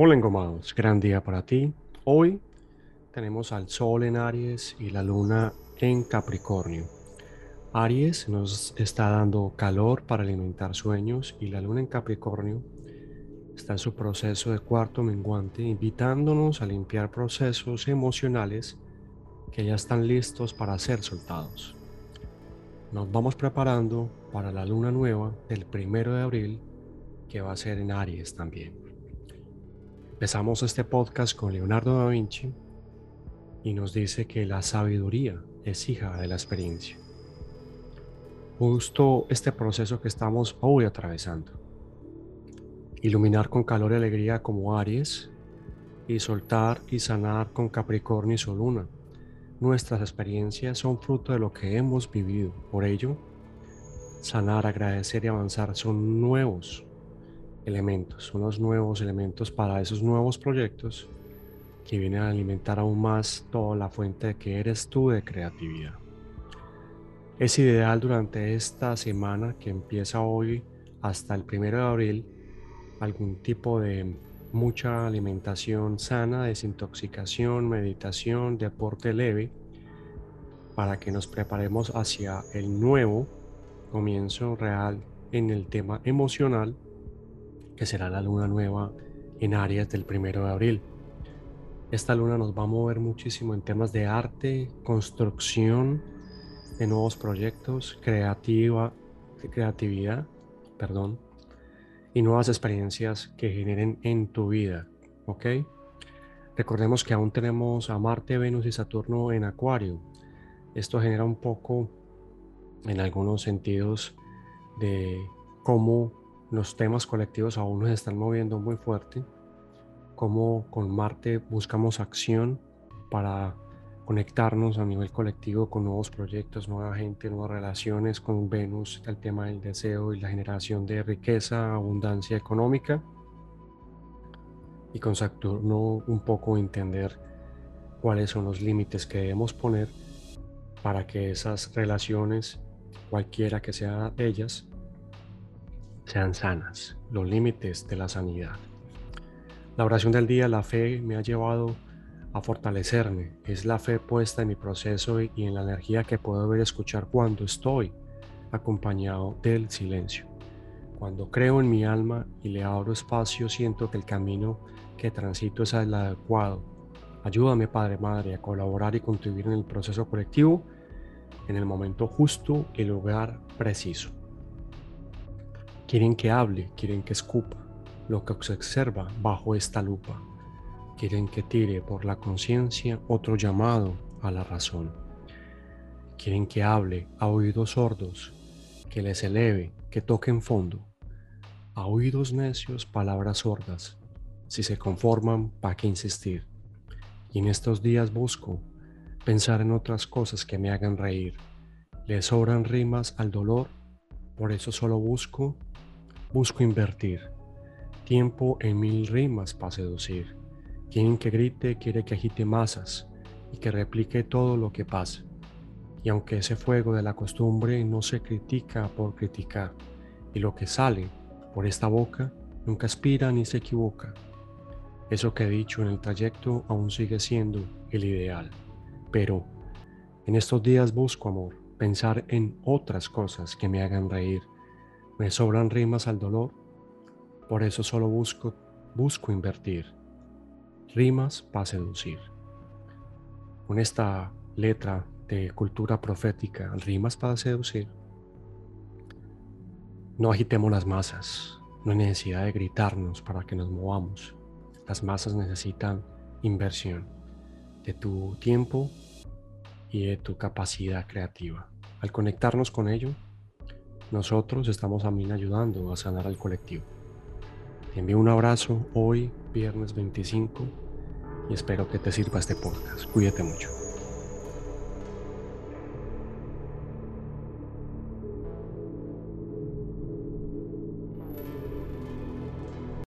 Hola engomados, gran día para ti. Hoy tenemos al Sol en Aries y la Luna en Capricornio. Aries nos está dando calor para alimentar sueños y la Luna en Capricornio está en su proceso de cuarto menguante, invitándonos a limpiar procesos emocionales que ya están listos para ser soltados. Nos vamos preparando para la luna nueva del primero de abril, que va a ser en Aries también. Empezamos este podcast con Leonardo da Vinci y nos dice que la sabiduría es hija de la experiencia. Justo este proceso que estamos hoy atravesando. Iluminar con calor y alegría como Aries y soltar y sanar con Capricornio y su luna. Nuestras experiencias son fruto de lo que hemos vivido. Por ello, sanar, agradecer y avanzar son nuevos elementos, unos nuevos elementos para esos nuevos proyectos que vienen a alimentar aún más toda la fuente que eres tú de creatividad. Es ideal durante esta semana que empieza hoy hasta el primero de abril algún tipo de mucha alimentación sana, desintoxicación, meditación, deporte leve, para que nos preparemos hacia el nuevo comienzo real en el tema emocional que será la luna nueva en Aries del primero de abril. Esta luna nos va a mover muchísimo en temas de arte, construcción de nuevos proyectos, creativa, creatividad, perdón, y nuevas experiencias que generen en tu vida, ¿ok? Recordemos que aún tenemos a Marte, Venus y Saturno en Acuario. Esto genera un poco, en algunos sentidos, de cómo los temas colectivos aún nos están moviendo muy fuerte, como con Marte buscamos acción para conectarnos a nivel colectivo con nuevos proyectos, nueva gente, nuevas relaciones, con Venus el tema del deseo y la generación de riqueza, abundancia económica, y con Saturno un poco entender cuáles son los límites que debemos poner para que esas relaciones, cualquiera que sea de ellas, sean sanas, los límites de la sanidad. La oración del día, la fe, me ha llevado a fortalecerme. Es la fe puesta en mi proceso y en la energía que puedo ver escuchar cuando estoy acompañado del silencio. Cuando creo en mi alma y le abro espacio, siento que el camino que transito es el adecuado. Ayúdame, Padre Madre, a colaborar y contribuir en el proceso colectivo en el momento justo y lugar preciso. Quieren que hable, quieren que escupa lo que se observa bajo esta lupa. Quieren que tire por la conciencia otro llamado a la razón. Quieren que hable a oídos sordos, que les eleve, que toque en fondo. A oídos necios palabras sordas. Si se conforman, ¿para qué insistir? Y en estos días busco pensar en otras cosas que me hagan reír. Le sobran rimas al dolor, por eso solo busco Busco invertir tiempo en mil rimas para seducir. Quien que grite quiere que agite masas y que replique todo lo que pasa. Y aunque ese fuego de la costumbre no se critica por criticar, y lo que sale por esta boca nunca aspira ni se equivoca. Eso que he dicho en el trayecto aún sigue siendo el ideal. Pero en estos días busco amor, pensar en otras cosas que me hagan reír me sobran rimas al dolor, por eso solo busco, busco invertir. Rimas para seducir. Con esta letra de cultura profética, rimas para seducir, no agitemos las masas, no hay necesidad de gritarnos para que nos movamos. Las masas necesitan inversión de tu tiempo y de tu capacidad creativa. Al conectarnos con ello, nosotros estamos también ayudando a sanar al colectivo. Te envío un abrazo hoy, viernes 25, y espero que te sirva este podcast. Cuídate mucho.